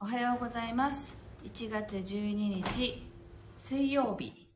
おはようございます。1月12日水曜日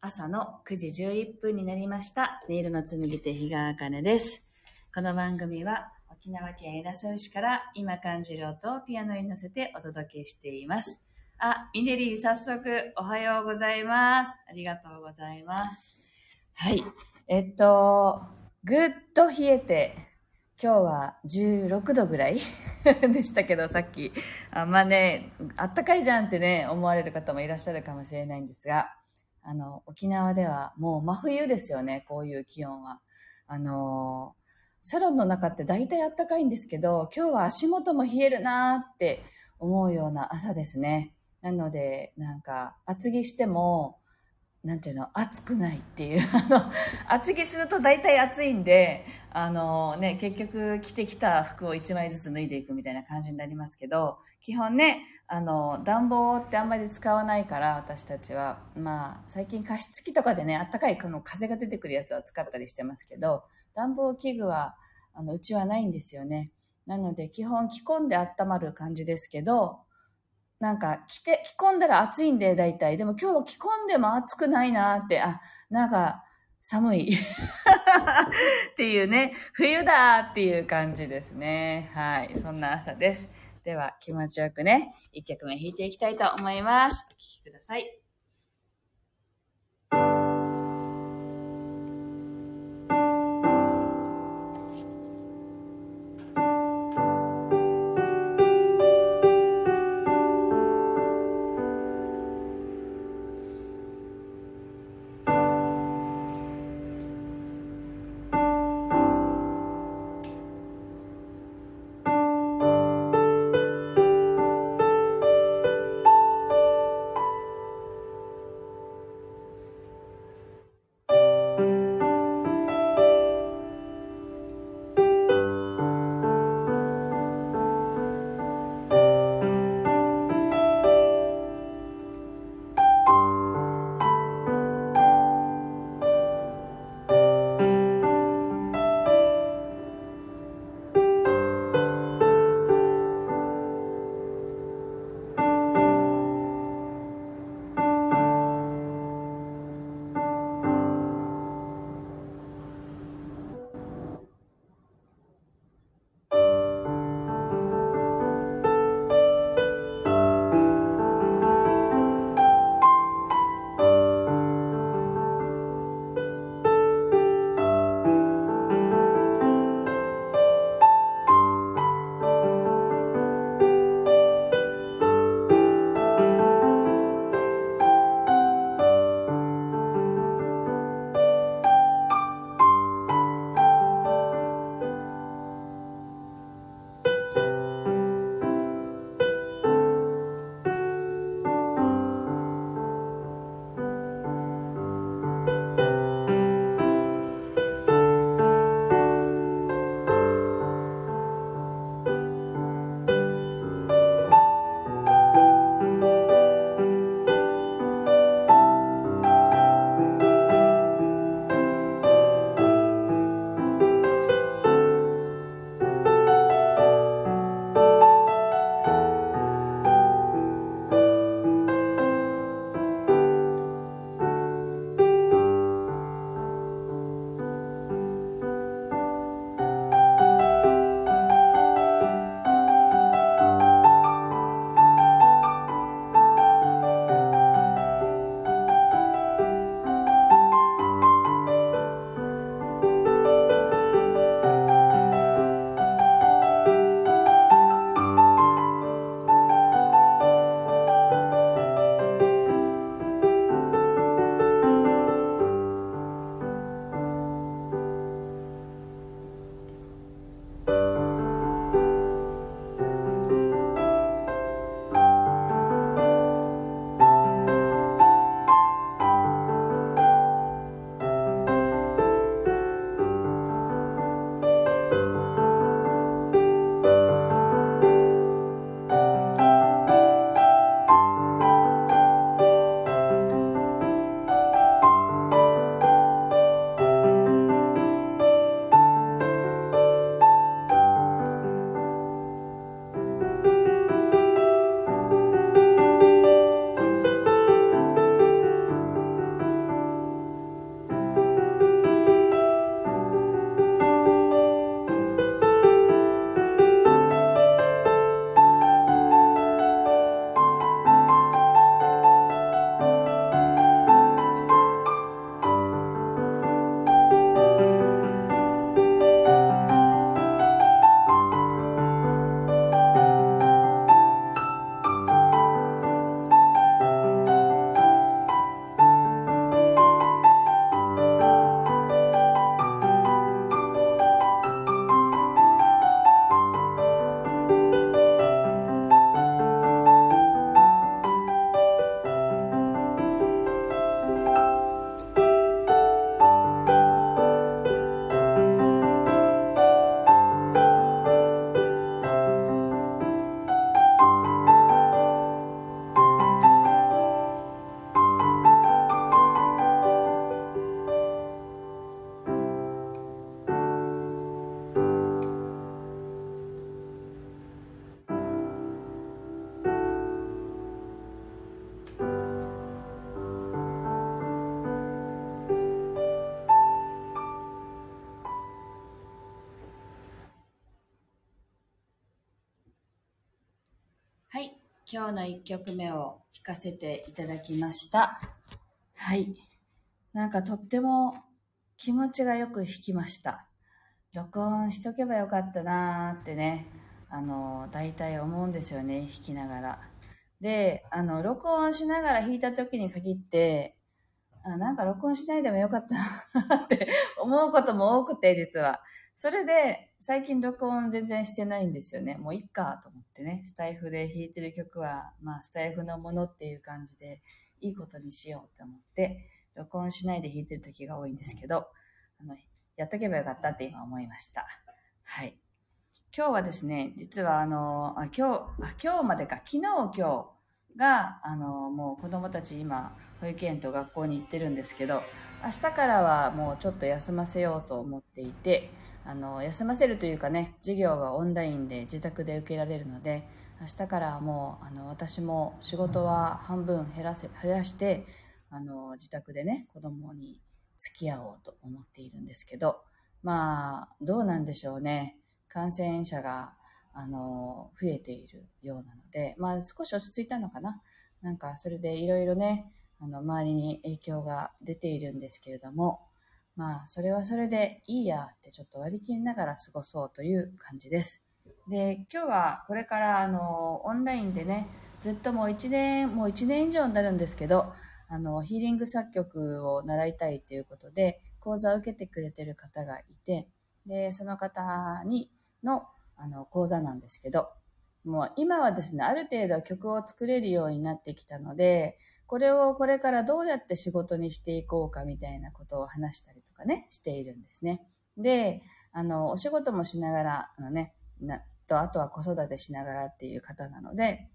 朝の9時11分になりました。ネイルの紡手日川茜です。この番組は沖縄県浦添市から今感じる音をピアノに乗せてお届けしています。あ、イネリー早速おはようございます。ありがとうございます。はい。えっと、ぐっと冷えて、今日は16度ぐらい でしたけど、さっき。あまあね、あったかいじゃんってね、思われる方もいらっしゃるかもしれないんですが、あの、沖縄ではもう真冬ですよね、こういう気温は。あの、サロンの中って大体あったかいんですけど、今日は足元も冷えるなーって思うような朝ですね。なので、なんか、厚着しても、なんていうの、暑くないっていう。あの、厚着すると大体暑いんで、あのね、結局着てきた服を1枚ずつ脱いでいくみたいな感じになりますけど、基本ね、あの、暖房ってあんまり使わないから、私たちは。まあ、最近加湿器とかでね、あったかいこの風が出てくるやつは使ったりしてますけど、暖房器具は、あの、うちはないんですよね。なので、基本着込んで温まる感じですけど、なんか着て、着込んだら暑いんで、大体。でも今日着込んでも暑くないなって、あ、なんか寒い。っていうね、冬だっていう感じですね。はい。そんな朝です。では、気持ちよくね、一曲目弾いていきたいと思います。お聴きください。今日の1曲目を弾かせていただきました。はい。なんかとっても気持ちがよく弾きました。録音しとけばよかったなーってね、あの、大体思うんですよね、弾きながら。で、あの、録音しながら弾いた時に限って、あなんか録音しないでもよかったなって思うことも多くて、実は。それで、最近録音全然してないんですよね。もういっかと思ってね。スタイフで弾いてる曲は、まあ、スタイフのものっていう感じで、いいことにしようと思って、録音しないで弾いてる時が多いんですけど、あの、やっとけばよかったって今思いました。はい。今日はですね、実はあの、あ今日、あ今日までか、昨日今日が、あの、もう子供たち今、保育園と学校に行ってるんですけど、明日からはもうちょっと休ませようと思っていて、あの、休ませるというかね、授業がオンラインで自宅で受けられるので、明日からはもう、あの、私も仕事は半分減らせ、減らして、あの、自宅でね、子供に付き合おうと思っているんですけど、まあ、どうなんでしょうね。感染者が、あの、増えているようなので、まあ少し落ち着いたのかな。なんかそれでいろいろね、あの、周りに影響が出ているんですけれども、まあ、それはそれでいいやってちょっと割り切りながら過ごそうという感じです。で、今日はこれからあの、オンラインでね、ずっともう一年、もう一年以上になるんですけど、あの、ヒーリング作曲を習いたいということで、講座を受けてくれてる方がいて、で、その方に、の、あの、講座なんですけど、もう今はですね、ある程度曲を作れるようになってきたので、これをこれからどうやって仕事にしていこうかみたいなことを話したりとかね、しているんですね。で、あの、お仕事もしながら、あのね、なと、あとは子育てしながらっていう方なので、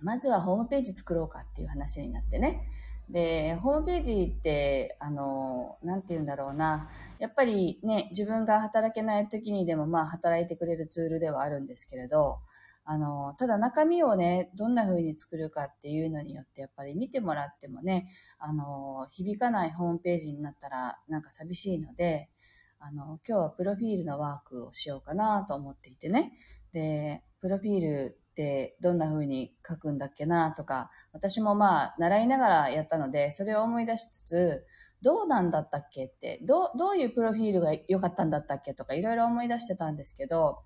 まずはホームページ作ろうかっていう話になってね。で、ホームページって、あの、なんて言うんだろうな。やっぱりね、自分が働けない時にでもまあ働いてくれるツールではあるんですけれど、あの、ただ中身をね、どんな風に作るかっていうのによってやっぱり見てもらってもね、あの、響かないホームページになったらなんか寂しいので、あの、今日はプロフィールのワークをしようかなと思っていてね。で、プロフィールってどんな風に書くんだっけなとか、私もまあ習いながらやったので、それを思い出しつつ、どうなんだったっけって、どう、どういうプロフィールが良かったんだったっけとかいろいろ思い出してたんですけど、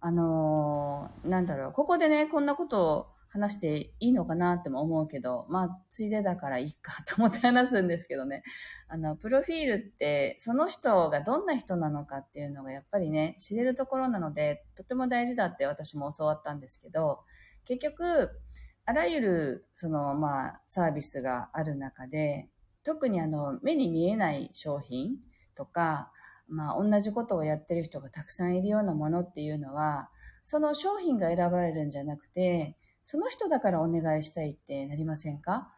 あのー、なんだろう、ここでね、こんなことを話していいのかなっても思うけど、まあ、ついでだからいいかと思って話すんですけどね。あの、プロフィールって、その人がどんな人なのかっていうのがやっぱりね、知れるところなので、とても大事だって私も教わったんですけど、結局、あらゆる、その、まあ、サービスがある中で、特にあの、目に見えない商品とか、まあ、同じことをやってる人がたくさんいるようなものっていうのは、その商品が選ばれるんじゃなくて、その人だからお願いしたいってなりませんか？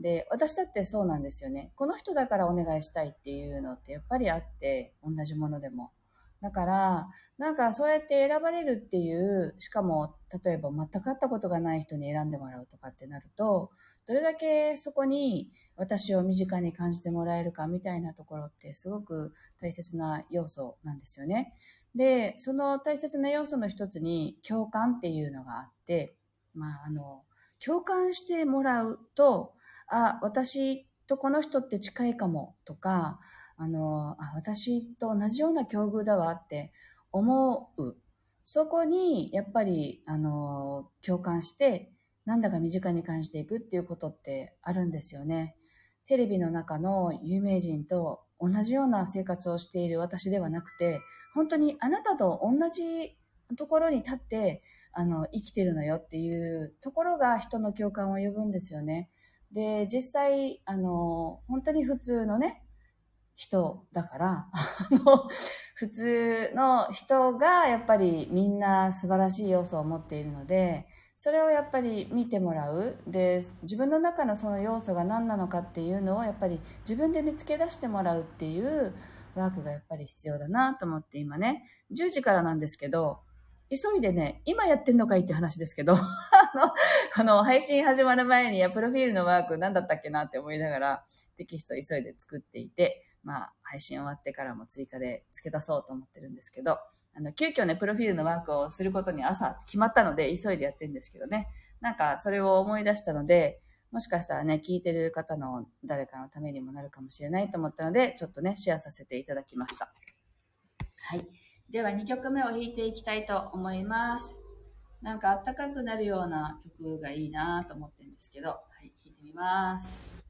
で、私だってそうなんですよね。この人だからお願いしたいっていうのってやっぱりあって、同じものでも。だから、なんかそうやって選ばれるっていう、しかも、例えば全く会ったことがない人に選んでもらうとかってなると、どれだけそこに私を身近に感じてもらえるかみたいなところってすごく大切な要素なんですよね。で、その大切な要素の一つに共感っていうのがあって、まあ、あの、共感してもらうと、あ、私とこの人って近いかもとか、あの、あ、私と同じような境遇だわって思う。そこに、やっぱり、あの、共感して、なんだか身近に感じていくっていうことってあるんですよね。テレビの中の有名人と同じような生活をしている私ではなくて、本当にあなたと同じところに立って、あの、生きてるのよっていうところが人の共感を呼ぶんですよね。で、実際、あの、本当に普通のね、人だから、あの、普通の人がやっぱりみんな素晴らしい要素を持っているので、それをやっぱり見てもらう。で、自分の中のその要素が何なのかっていうのをやっぱり自分で見つけ出してもらうっていうワークがやっぱり必要だなと思って今ね、10時からなんですけど、急いでね、今やってんのかいって話ですけど、あの、あの、配信始まる前に、プロフィールのワーク何だったっけなって思いながら、テキスト急いで作っていて、まあ、配信終わってからも追加で付け出そうと思ってるんですけど、あの、急遽ね、プロフィールのワークをすることに朝決まったので、急いでやってるんですけどね。なんか、それを思い出したので、もしかしたらね、聞いてる方の誰かのためにもなるかもしれないと思ったので、ちょっとね、シェアさせていただきました。はい。では2曲目を弾いていきたいと思います。なんかあったかくなるような曲がいいなと思ってるんですけど、はい、弾いてみます。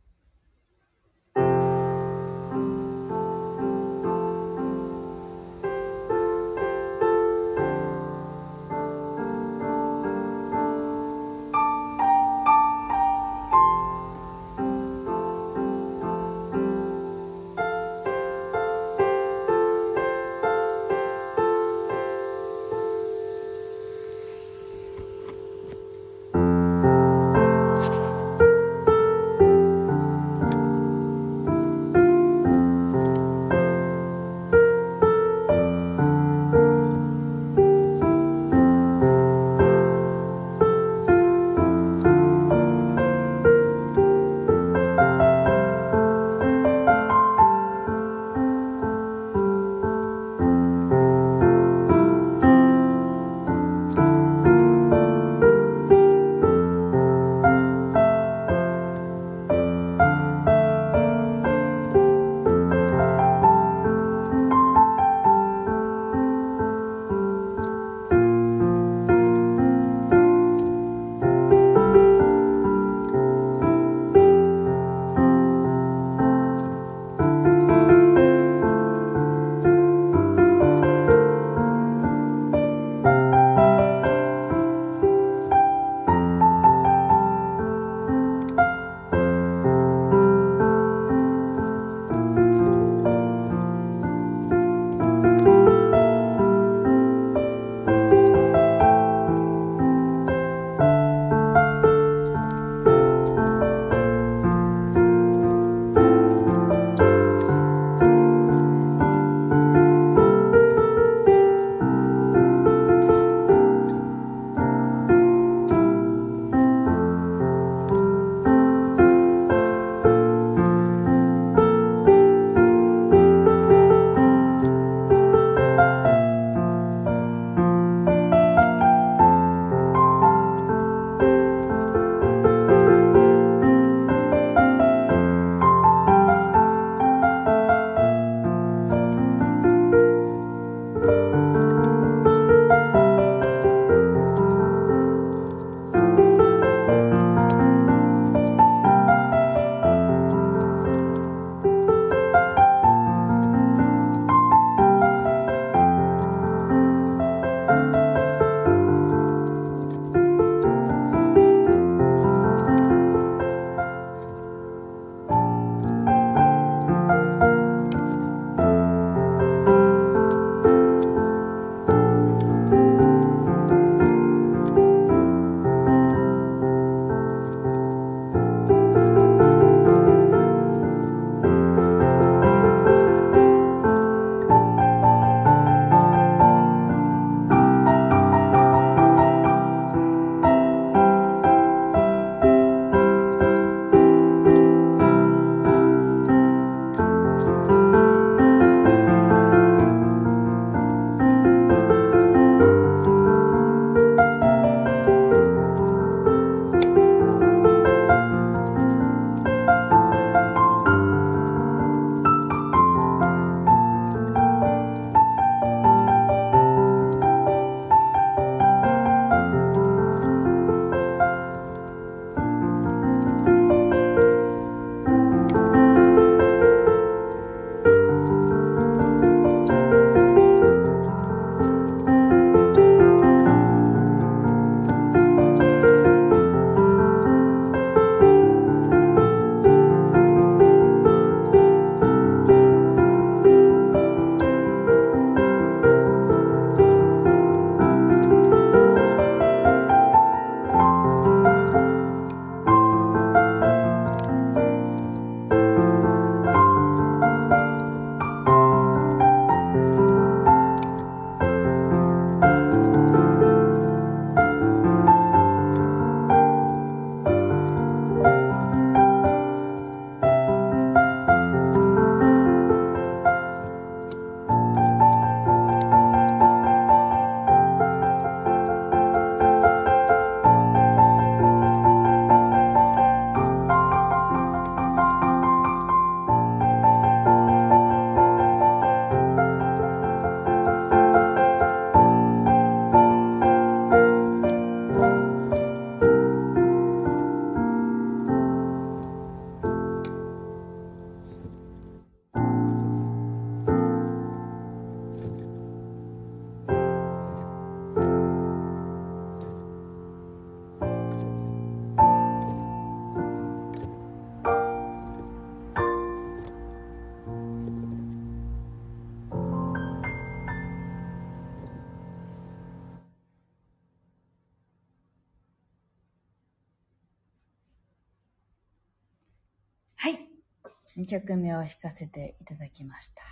2曲目を弾かせていただきました。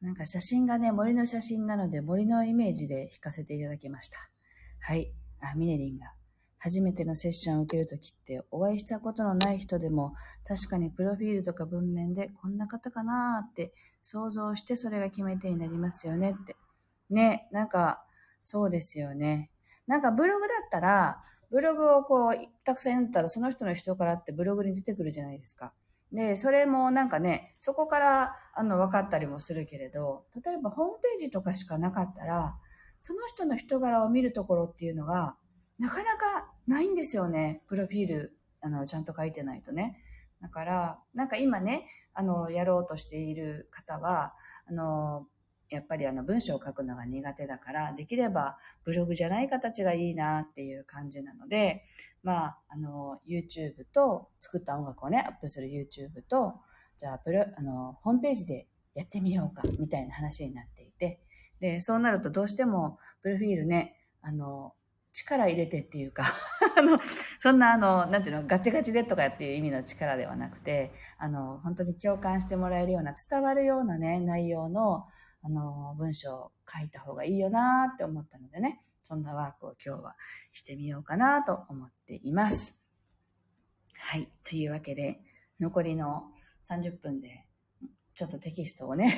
なんか写真がね、森の写真なので森のイメージで弾かせていただきました。はい。あ、ミネリンが。初めてのセッションを受けるときってお会いしたことのない人でも確かにプロフィールとか文面でこんな方かなーって想像してそれが決め手になりますよねって。ね、なんかそうですよね。なんかブログだったらブログをこうたくさん読んだらその人の人からってブログに出てくるじゃないですか。で、それもなんかね、そこからあの分かったりもするけれど、例えばホームページとかしかなかったら、その人の人柄を見るところっていうのが、なかなかないんですよね。プロフィール、あの、ちゃんと書いてないとね。だから、なんか今ね、あの、やろうとしている方は、あの、やっぱりあの文章を書くのが苦手だから、できればブログじゃない形がいいなっていう感じなので、まあ、あの、YouTube と、作った音楽をね、アップする YouTube と、じゃあ、プロ、あの、ホームページでやってみようか、みたいな話になっていて、で、そうなるとどうしても、プロフィールね、あの、力入れてっていうか あの、そんなあの、なんていうの、ガチガチでとかっていう意味の力ではなくて、あの、本当に共感してもらえるような、伝わるようなね、内容の、あの、文章を書いた方がいいよなって思ったのでね、そんなワークを今日はしてみようかなと思っています。はい。というわけで、残りの30分で、ちょっとテキストをね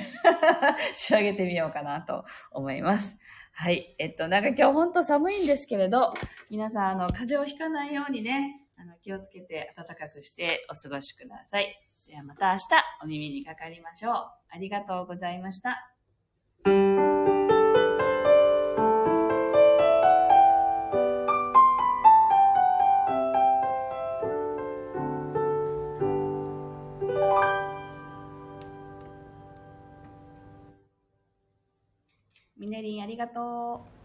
仕上げてみようかなと思います。はい。えっと、なんか今日ほんと寒いんですけれど、皆さん、あの、風邪をひかないようにね、あの、気をつけて暖かくしてお過ごしください。ではまた明日お耳にかかりましょう。ありがとうございました。ミネリンありがとう。